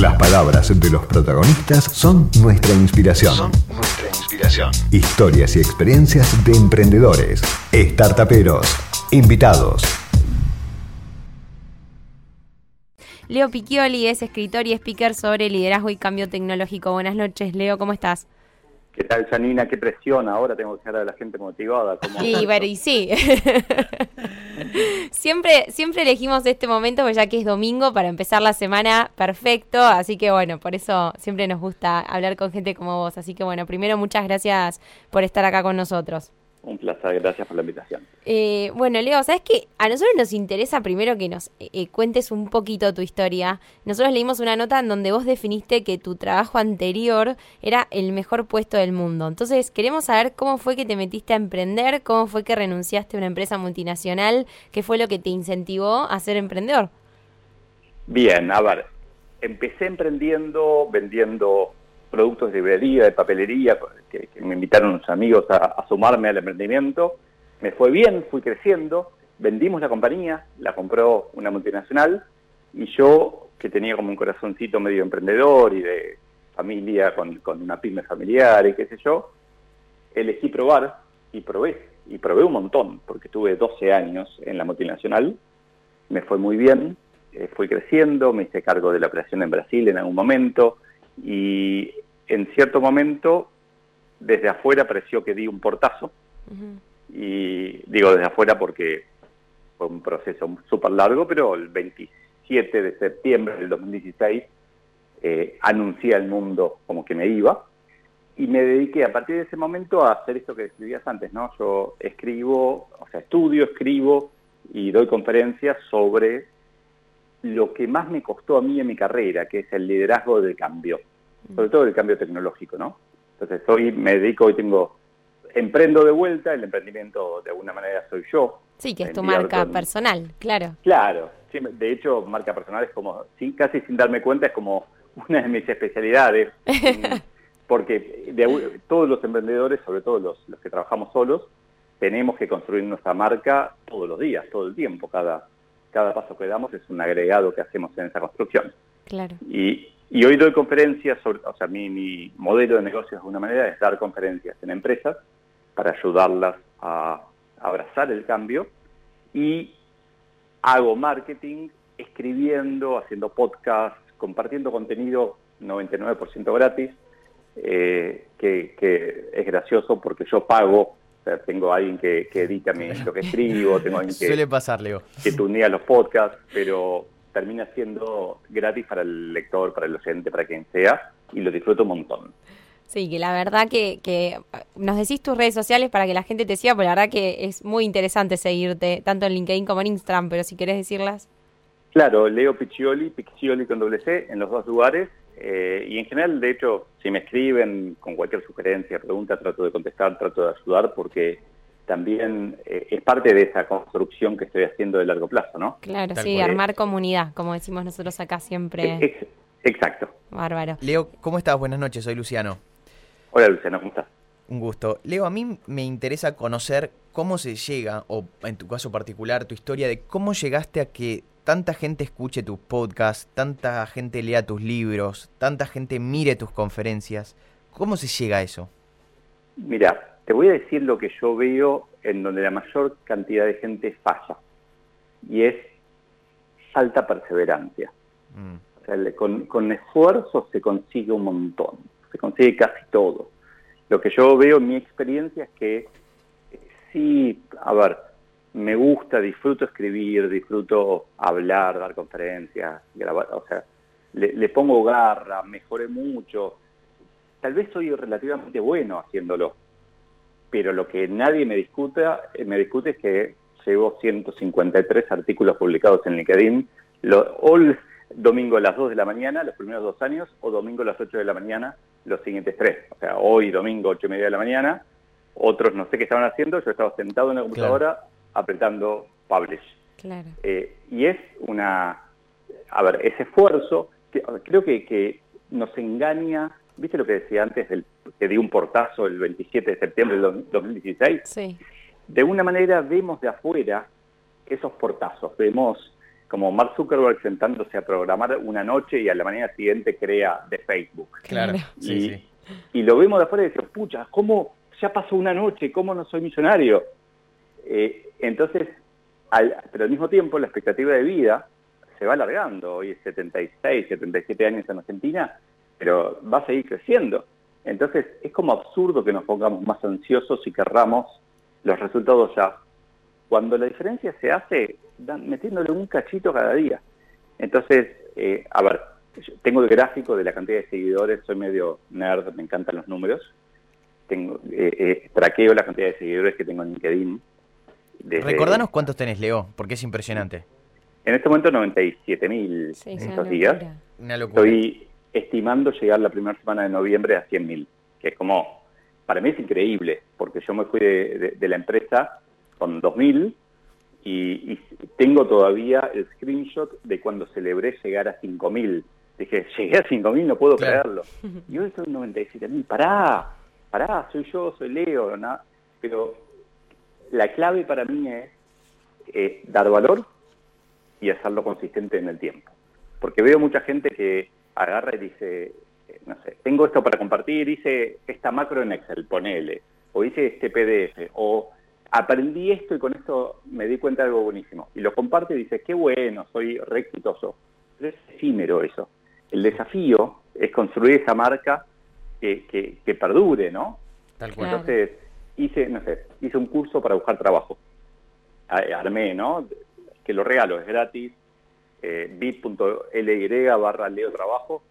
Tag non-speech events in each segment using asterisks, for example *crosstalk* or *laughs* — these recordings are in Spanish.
Las palabras de los protagonistas son nuestra inspiración. Son nuestra inspiración. Historias y experiencias de emprendedores, startuperos, invitados. Leo Picchioli es escritor y speaker sobre liderazgo y cambio tecnológico. Buenas noches, Leo, ¿cómo estás? ¿Qué tal, Janina? ¿Qué presión? Ahora tengo que dejar a la gente motivada. Y, bueno, y sí. *laughs* siempre, siempre elegimos este momento, pues ya que es domingo, para empezar la semana perfecto. Así que bueno, por eso siempre nos gusta hablar con gente como vos. Así que bueno, primero muchas gracias por estar acá con nosotros. Un placer, gracias por la invitación. Eh, bueno, Leo, ¿sabes qué? A nosotros nos interesa primero que nos eh, eh, cuentes un poquito tu historia. Nosotros leímos una nota en donde vos definiste que tu trabajo anterior era el mejor puesto del mundo. Entonces, queremos saber cómo fue que te metiste a emprender, cómo fue que renunciaste a una empresa multinacional, qué fue lo que te incentivó a ser emprendedor. Bien, a ver, empecé emprendiendo, vendiendo productos de librería, de papelería, que, me invitaron unos amigos a, sumarme al emprendimiento. Me fue bien, fui creciendo, vendimos la compañía, la compró una multinacional y yo, que tenía como un corazoncito medio emprendedor y de familia con, una pyme familiar y qué sé yo, elegí probar y probé, y probé un montón, porque tuve 12 años en la multinacional, me fue muy bien, eh, fui creciendo, me hice cargo de la operación en Brasil en algún momento, y en cierto momento desde afuera pareció que di un portazo. Y digo desde afuera porque fue un proceso súper largo, pero el 27 de septiembre del 2016 eh, anuncié al mundo como que me iba. Y me dediqué a partir de ese momento a hacer esto que describías antes, ¿no? Yo escribo, o sea, estudio, escribo y doy conferencias sobre lo que más me costó a mí en mi carrera, que es el liderazgo del cambio, sobre todo el cambio tecnológico, ¿no? Entonces hoy me dedico, hoy tengo, emprendo de vuelta, el emprendimiento de alguna manera soy yo. Sí, que es tu marca personal, claro. Claro, de hecho marca personal es como, casi sin darme cuenta, es como una de mis especialidades, *laughs* porque de, todos los emprendedores, sobre todo los, los que trabajamos solos, tenemos que construir nuestra marca todos los días, todo el tiempo, cada, cada paso que damos es un agregado que hacemos en esa construcción. Claro. Y, y hoy doy conferencias, sobre, o sea, mi, mi modelo de negocios de alguna manera es dar conferencias en empresas para ayudarlas a abrazar el cambio y hago marketing escribiendo, haciendo podcasts, compartiendo contenido 99% gratis, eh, que, es gracioso porque yo pago tengo a alguien que, edita lo que escribo, tengo alguien que, Suele pasar, Leo. que tunea los podcasts, pero termina siendo gratis para el lector, para el oyente, para quien sea, y lo disfruto un montón. Sí, que la verdad que, que nos decís tus redes sociales para que la gente te siga, porque la verdad que es muy interesante seguirte, tanto en LinkedIn como en Instagram, pero si querés decirlas. Claro, Leo Piccioli, Piccioli con doble C, en los dos lugares. Eh, y en general, de hecho, si me escriben con cualquier sugerencia, pregunta, trato de contestar, trato de ayudar, porque también eh, es parte de esa construcción que estoy haciendo de largo plazo, ¿no? Claro, sí, armar comunidad, como decimos nosotros acá siempre. exacto. Bárbaro. Leo, ¿cómo estás? Buenas noches, soy Luciano. Hola Luciano, ¿cómo estás? Un gusto. Leo, a mí me interesa conocer cómo se llega, o en tu caso particular, tu historia de cómo llegaste a que tanta gente escuche tus podcasts, tanta gente lea tus libros, tanta gente mire tus conferencias. ¿Cómo se llega a eso? Mira, te voy a decir lo que yo veo en donde la mayor cantidad de gente falla. Y es alta perseverancia. Mm. con, con esfuerzo se consigue un montón, se consigue casi todo. Lo que yo veo en mi experiencia es que eh, sí, a ver, me gusta, disfruto escribir, disfruto hablar, dar conferencias, grabar, o sea, le, pongo garra, mejoré mucho. Tal vez soy relativamente bueno haciéndolo, pero lo que nadie me discuta, eh, me discute es que llevo 153 artículos publicados en LinkedIn, lo, domingo a las 2 de la mañana, los primeros dos años, o domingo a las 8 de la mañana, los siguientes tres. O sea, hoy domingo 8 y media de la mañana, otros no sé qué estaban haciendo, yo estaba sentado en la computadora apretando publish. Claro. Eh, y es una, a ver, ese esfuerzo, que, creo que, que nos engaña, ¿viste lo que decía antes, del, que di un portazo el 27 de septiembre del 2016? Sí. De una manera vemos de afuera esos portazos, vemos como Mark Zuckerberg sentándose a programar una noche y a la mañana siguiente crea de Facebook. Claro, sí, y, sí. y lo vemos de afuera y decimos, pucha, ¿cómo ya pasó una noche? ¿Cómo no soy millonario? Eh, entonces, al- pero al mismo tiempo la expectativa de vida se va alargando. Hoy es 76, 77 años en Argentina, pero va a seguir creciendo. Entonces, es como absurdo que nos pongamos más ansiosos y querramos los resultados ya. Cuando la diferencia se hace metiéndole un cachito cada día. Entonces, eh, a ver, tengo el gráfico de la cantidad de seguidores, soy medio nerd, me encantan los números. Tengo, eh, eh, traqueo la cantidad de seguidores que tengo en LinkedIn. Desde- Recordanos cuántos tenés, Leo, porque es impresionante. En este momento 97 mil Sí, en estos días. locura. Una locura. Estoy estimando llegar la primera semana de noviembre a 100 mil, que es como, para mí es increíble, porque yo me fui de, de- de la empresa con 2.000 y, y tengo todavía el screenshot de cuando celebré llegar a 5.000. Dije, llegué a 5.000, no puedo Claro. creerlo. Y hoy estoy en 97.000, pará, pará, soy yo, soy Leo, ¿no? pero la clave para mí es eh, dar valor y hacerlo consistente en el tiempo. Porque veo mucha gente que agarra y dice, eh, no sé, tengo esto para compartir, hice esta macro en Excel, ponele, o hice este PDF, o aprendí esto y con esto me di cuenta de algo buenísimo. Y lo comparte y dice, qué bueno, soy re exitoso. Pero es efímero eso. El desafío es construir esa marca que, que, que perdure, ¿no? Tal cual. Entonces, hice, no sé, hice un curso para buscar trabajo. Armé, ¿no? Que lo regalo, es gratis. Eh, bit.ly barra Leo Trabajo.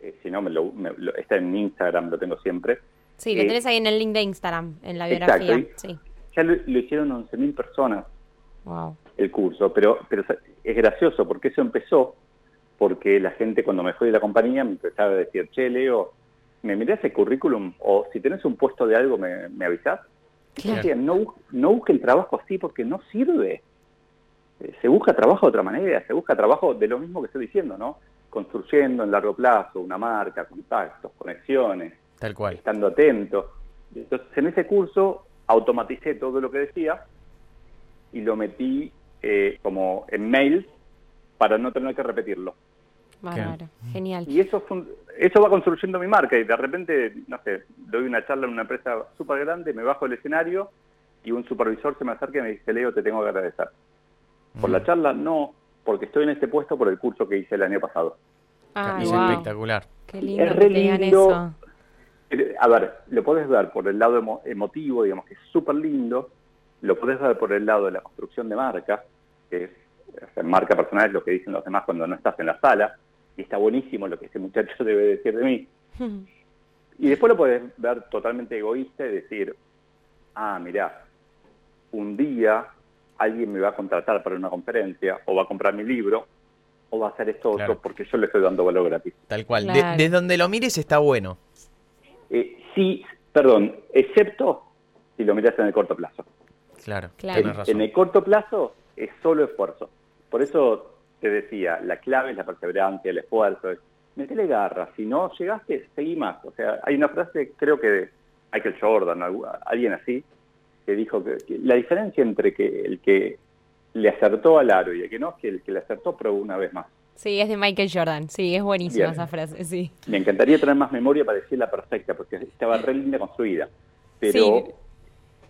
Eh, si no, me lo, me lo- está en Instagram, lo tengo siempre. Sí, lo Eh, tenés ahí en el link de Instagram, en la exacto, biografía. Sí. Ya lo, lo hicieron 11.000 personas Wow. el curso, pero, pero es gracioso porque eso empezó porque la gente cuando me fui de la compañía me empezaba a decir, che, Leo, ¿me mirás el currículum? O si tenés un puesto de algo, ¿me, me avisás? Claro. decía, no, no busque el trabajo así porque no sirve. Eh, Se busca trabajo de otra manera, se busca trabajo de lo mismo que estoy diciendo, ¿no? Construyendo en largo plazo una marca, contactos, conexiones, Tal cual. estando atento. Entonces, en ese curso automaticé todo lo que decía y lo metí eh, como en mails para no tener que repetirlo. Bárbaro. Genial. Y eso fun- eso va construyendo mi marca y de repente, no sé, doy una charla en una empresa súper grande, me bajo del escenario y un supervisor se me acerca y me dice, Leo, te tengo que agradecer. ¿Por Mm. la charla? No, porque estoy en este puesto por el curso que hice el año pasado. Ah, es wow. espectacular. Qué lindo Es re lindo. eso. Eh, A ver, lo podés ver por el lado emo- emotivo, digamos que es súper lindo, lo podés ver por el lado de la construcción de marca, que es marca personal, es lo que dicen los demás cuando no estás en la sala, y está buenísimo lo que este muchacho *laughs* debe decir de mí. *laughs* Y después lo podés ver totalmente egoísta y decir, ah, mirá, un día alguien me va a contratar para una conferencia, o va a comprar mi libro, o va a hacer esto Claro. otro porque yo le estoy dando valor gratis. Tal cual. De- desde donde lo mires está bueno. Eh, sí, perdón, excepto si lo miras en el corto plazo. Claro. Claro. Tenés En, razón. en el corto plazo es solo esfuerzo. Por eso decía, la clave es la perseverancia, el esfuerzo. Es, metele garra, si no llegaste, seguí más. O sea, hay una frase, creo que de Michael Jordan, algu- alguien así, que dijo que, que la diferencia entre que el que le acertó al aro y el que no, es que el que le acertó probó una vez más. Sí, es de Michael Jordan. Sí, es buenísima Bien. esa frase, sí. Me encantaría tener más memoria para decirla perfecta, porque estaba re linda construida. Pero Sí.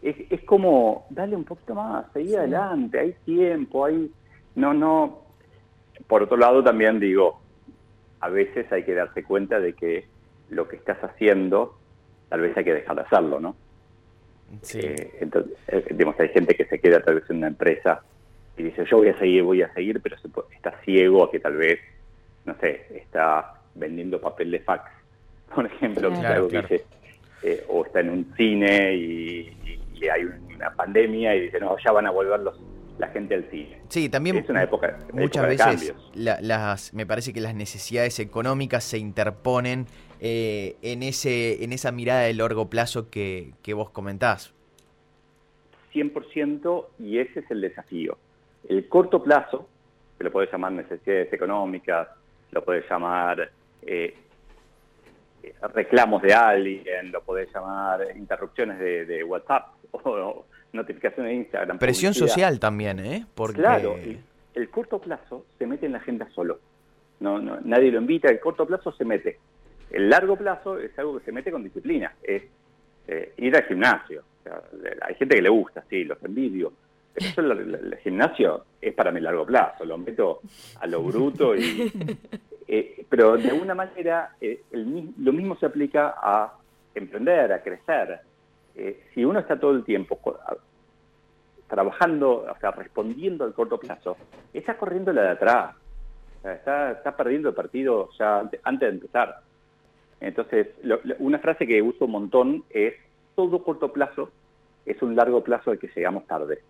es, es como, dale un poquito más, seguí Sí. adelante, hay tiempo, hay... No, no... Por otro lado también digo, a veces hay que darse cuenta de que lo que estás haciendo, tal vez hay que dejar de hacerlo, ¿no? Sí. Eh, entonces, eh, digamos, hay gente que se queda tal vez en una empresa y dice, yo voy a seguir, voy a seguir, pero se puede- está ciego a que tal vez, no sé, está vendiendo papel de fax, *laughs* por ejemplo, que es Claro, algo claro. que dice, eh, o está en un cine y, y- y hay una pandemia y dice, no, ya van a volver los, la gente al cine. Sí, también Es una época, muchas época de veces cambios. la- las, me parece que las necesidades económicas se interponen eh, en ese en esa mirada de largo plazo que, que vos comentás. 100% y ese es el desafío. El corto plazo, que lo puedes llamar necesidades económicas, lo puedes llamar eh, reclamos de alguien, lo podés llamar interrupciones de, de WhatsApp *laughs* o notificaciones de Instagram. Presión publicidad. social también, ¿eh? Porque Claro, el corto plazo se mete en la agenda solo. No, no, nadie lo invita, el corto plazo se mete. El largo plazo es algo que se mete con disciplina, es eh, ir al gimnasio. hay gente que le gusta, sí, los envidio. Pero eso, el, gimnasio es para mi largo plazo, lo meto a lo bruto. Y, *laughs* eh, pero de alguna manera eh, lo mismo se aplica a emprender, a crecer. Si uno está todo el tiempo trabajando, o sea, respondiendo al corto plazo, está corriendo la de atrás. está, está perdiendo el partido ya antes de empezar. Entonces, una frase que uso un montón es, todo corto plazo es un largo plazo al que llegamos tarde.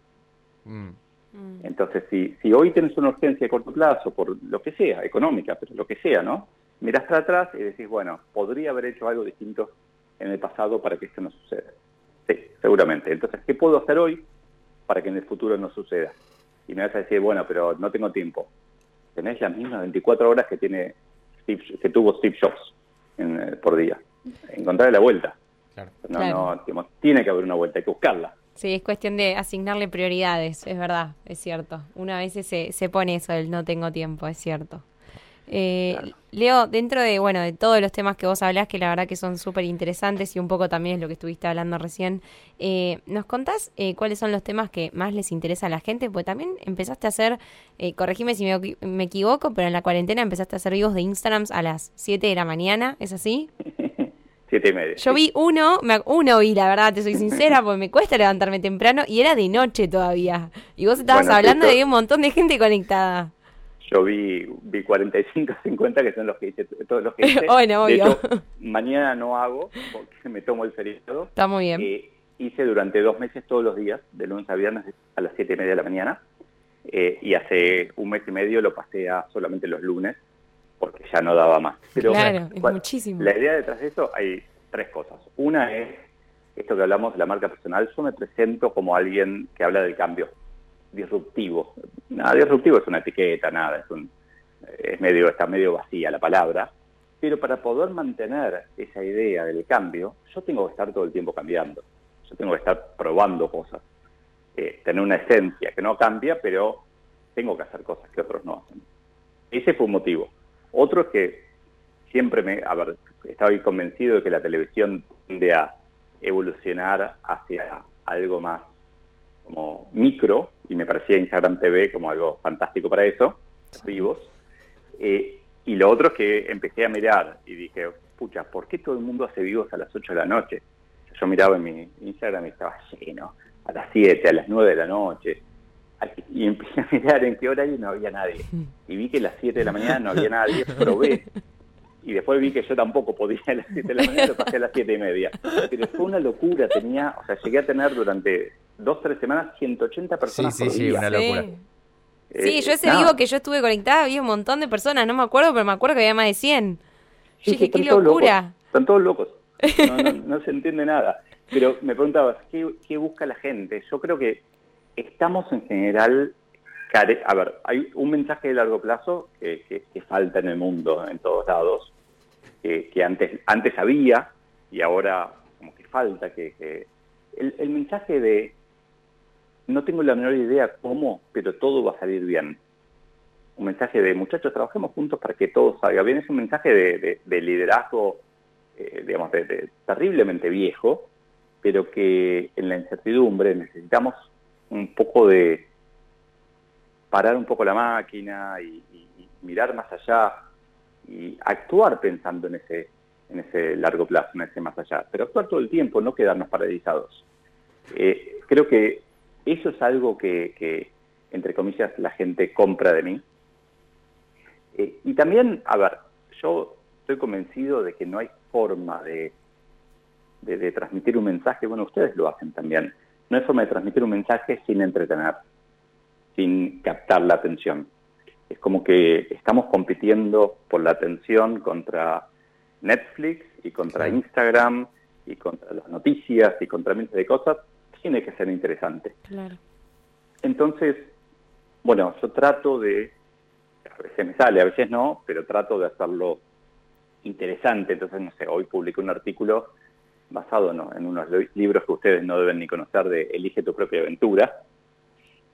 Mm. Mm. Entonces, si, si hoy tienes una urgencia de corto plazo, por lo que sea, económica, pero lo que sea, ¿no? Miras para atrás y decís, bueno, podría haber hecho algo distinto en el pasado para que esto no suceda. Sí, seguramente. Entonces, ¿qué puedo hacer hoy para que en el futuro no suceda? Y me vas a decir, bueno, pero no tengo tiempo. Tenés las mismas 24 horas que, tiene que tuvo Steve Jobs en, por día. Encontrar la vuelta. No, no, tiene que haber una vuelta, hay que buscarla. Sí, es cuestión de asignarle prioridades, es verdad, es cierto. Una vez se, se pone eso, el no tengo tiempo, es cierto. Eh, Leo, dentro de bueno de todos los temas que vos hablás, que la verdad que son súper interesantes y un poco también es lo que estuviste hablando recién, eh, ¿nos contás eh, cuáles son los temas que más les interesa a la gente? Porque también empezaste a hacer, eh, corregime si me, me, equivoco, pero en la cuarentena empezaste a hacer vivos de Instagram a las 7 de la mañana, ¿es así? *laughs* Siete y media. Yo vi uno, me, uno vi, la verdad, te soy sincera, porque me cuesta levantarme temprano y era de noche todavía. Y vos estabas hablando de un montón de gente conectada yo vi, vi 45, 50 *laughs* que son los que hice, todos los que hice. *laughs* bueno, obvio. mañana no hago porque me tomo el feriado. Está muy bien. Eh, hice durante dos meses todos los días, de lunes a viernes a las 7 y media de la mañana. Eh, y hace un mes y medio lo pasé a solamente los lunes porque ya no daba más. Pero, claro, es muchísimo. La idea detrás de eso hay tres cosas. Una es esto que hablamos de la marca personal. Yo me presento como alguien que habla del cambio disruptivo. Nada, disruptivo es una etiqueta, nada, es, un, es medio, está medio vacía la palabra. Pero para poder mantener esa idea del cambio, yo tengo que estar todo el tiempo cambiando. Yo tengo que estar probando cosas. Eh, tener una esencia que no cambia, pero tengo que hacer cosas que otros no hacen. Ese fue un motivo. Otro es que siempre me, a ver, estaba convencido de que la televisión tiende a evolucionar hacia algo más como micro, y me parecía Instagram TV como algo fantástico para eso, vivos. Eh, y lo otro es que empecé a mirar y dije, pucha, ¿por qué todo el mundo hace vivos a las 8 de la noche? Yo miraba en mi Instagram y estaba lleno, a las 7, a las 9 de la noche. Y empecé a mirar en qué hora y no había nadie. Y vi que a las 7 de la mañana no había nadie, *laughs* probé. Y después vi que yo tampoco podía a las 7 de la mañana, lo pasé a las 7 y media. Pero fue una locura, tenía, o sea, llegué a tener durante dos, tres semanas, 180 personas sí, sí, sí, una locura. Sí, yo ese vivo que yo estuve conectada, había un montón de personas, no me acuerdo, pero me acuerdo que había más de 100. Yo dije, qué locura. Están todos locos, *laughs* no, se entiende nada. Pero me preguntabas, ¿qué, busca la gente? Yo creo que estamos en general, a ver, hay un mensaje de largo plazo que, falta en el mundo, en todos lados, que, antes, antes había y ahora como que falta, que, el mensaje de no tengo la menor idea cómo, pero todo va a salir bien. Un mensaje de muchachos, trabajemos juntos para que todo salga bien. Es un mensaje de, liderazgo, eh, digamos, de, terriblemente viejo, pero que en la incertidumbre necesitamos un poco de parar un poco la máquina y, mirar más allá y actuar pensando en ese, en ese largo plazo, en ese más allá. Pero actuar todo el tiempo, no quedarnos paralizados. Eh, creo que eso es algo que, entre comillas, la gente compra de mí. Eh, y también, a ver, yo estoy convencido de que no hay forma de, de, transmitir un mensaje, bueno, ustedes lo hacen también, no hay forma de transmitir un mensaje sin entretener, sin captar la atención. Es como que estamos compitiendo por la atención contra Netflix y contra Instagram y contra las noticias y contra miles de cosas tiene que ser interesante. Claro. Entonces, bueno, yo trato de, a veces me sale, a veces no, pero trato de hacerlo interesante. Entonces, no sé, hoy publiqué un artículo basado en unos libros que ustedes no deben ni conocer de Elige tu propia aventura,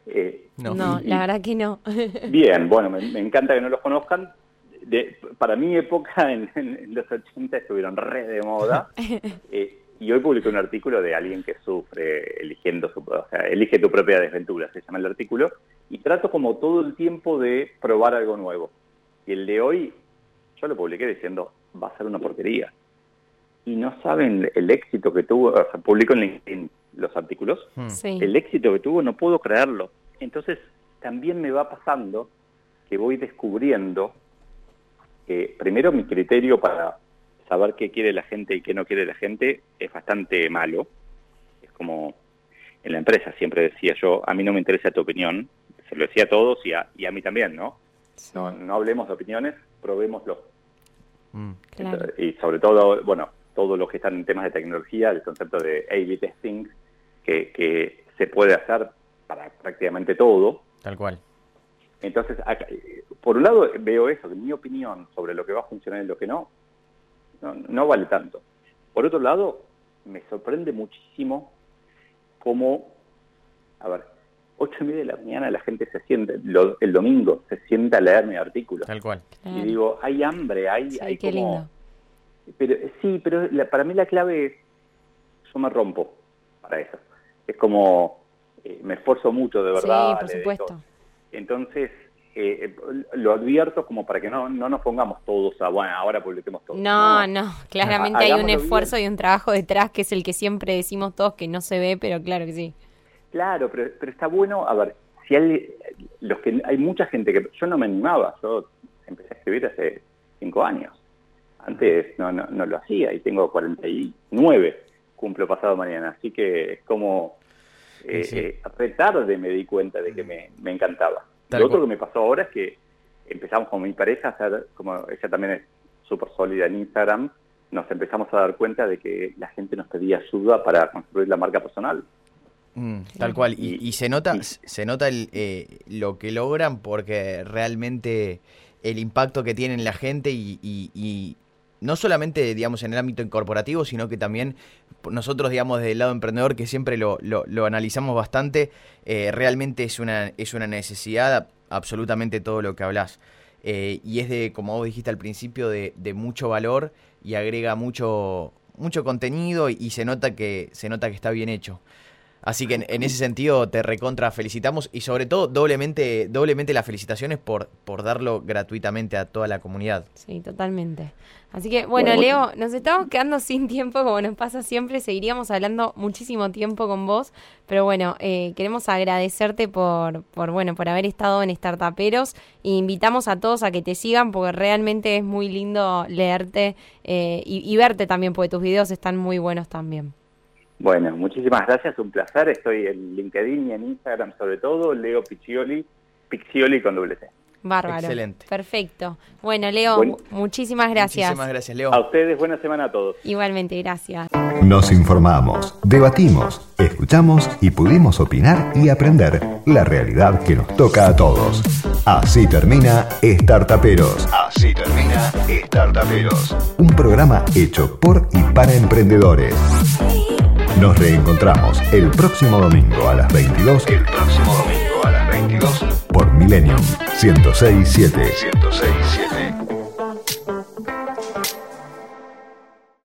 Eh, No, No. la verdad que no. *laughs* Bien, bueno, me, me encanta que no los conozcan. De, para mi época, en los 80 estuvieron re de moda. Eh, *laughs* y hoy publiqué un artículo de alguien que sufre eligiendo su, o sea, elige tu propia desventura, se llama el artículo. Y trato como todo el tiempo de probar algo nuevo. Y el de hoy, yo lo publiqué diciendo, va a ser una porquería. Y no saben el éxito que tuvo, o sea, publico en LinkedIn los artículos Hmm. Sí. el éxito que tuvo no puedo creerlo. Entonces, también me va pasando que voy descubriendo que primero mi criterio para saber qué quiere la gente y qué no quiere la gente es bastante malo. Es como en la empresa siempre decía yo, a mí no me interesa tu opinión, se lo decía a todos y a, y a mí también, ¿no? Sí, No, no hablemos de opiniones, probémoslo. Mm. claro. Y sobre todo, bueno, todos los que están en temas de tecnología, el concepto de A-B testing, que, que se puede hacer para prácticamente todo. Tal cual. Entonces, acá, por un lado veo eso, que mi opinión sobre lo que va a funcionar y lo que no, no, no vale tanto. Por otro lado, me sorprende muchísimo cómo, a ver, ocho y media de la mañana la gente se siente, lo- el domingo se sienta a leer mi artículo. Tal cual. claro. Y digo, hay hambre, hay, Sí, hay qué como... lindo. Pero sí, pero la- para mí la clave es, yo me rompo para eso. Es como, eh, me esfuerzo mucho de verdad. sí, por supuesto. Entonces, eh, lo advierto como para que no, no nos pongamos todos a, bueno, ahora publiquemos todo. No, no, claramente hay un esfuerzo bien. y un trabajo detrás que es el que siempre decimos todos que no se ve, pero claro que sí. Claro, pero, pero está bueno, a ver, si hay, los que, hay mucha gente que, yo no me animaba, yo empecé a escribir hace cinco años. Antes no, no, no lo hacía y tengo 49, cumplo pasado mañana, así que es como, eh, Sí, sí. eh, re tarde me di cuenta de que me, me encantaba. Tal Lo otro que me pasó ahora es que empezamos con mi pareja a hacer, como ella también es súper sólida en Instagram, nos empezamos a dar cuenta de que la gente nos pedía ayuda para construir la marca personal. Mm, tal cual. Y, Y- y se nota, y- se nota el, eh, lo que logran porque realmente el impacto que tienen la gente y, y- y no solamente, digamos, en el ámbito corporativo, sino que también nosotros, digamos, desde el lado emprendedor, que siempre lo, lo- analizamos bastante, eh, realmente es una, es una necesidad absolutamente todo lo que hablas. Eh, y es de, como vos dijiste al principio, de, de mucho valor y agrega mucho, mucho contenido y, y se nota que, se nota que está bien hecho. Así que en, en ese sentido te recontra felicitamos y sobre todo doblemente, doblemente las felicitaciones por, por darlo gratuitamente a toda la comunidad. Sí, totalmente. Así que, bueno, Bueno, Leo, nos estamos quedando sin tiempo, como nos pasa siempre. Seguiríamos hablando muchísimo tiempo con vos, pero bueno, eh, queremos agradecerte por, por, bueno, por haber estado en Startuperos e invitamos a todos a que te sigan porque realmente es muy lindo leerte eh, y, y verte también, porque tus videos están muy buenos también. Bueno, muchísimas gracias, un placer. Estoy en LinkedIn y en Instagram sobre todo, Leo Piccioli, Piccioli con doble C. Bárbaro. Excelente. Perfecto. Bueno, Leo, muchísimas gracias. Muchísimas gracias, Leo. A ustedes, buena semana a todos. Igualmente, gracias. Nos informamos, debatimos, escuchamos y pudimos opinar y aprender la realidad que nos toca a todos. Así termina Startuperos. Así termina Startuperos. Un programa hecho por y para emprendedores. Nos reencontramos el próximo domingo a las 22. El próximo domingo a las 22 por Millennium 106.7. 106.7.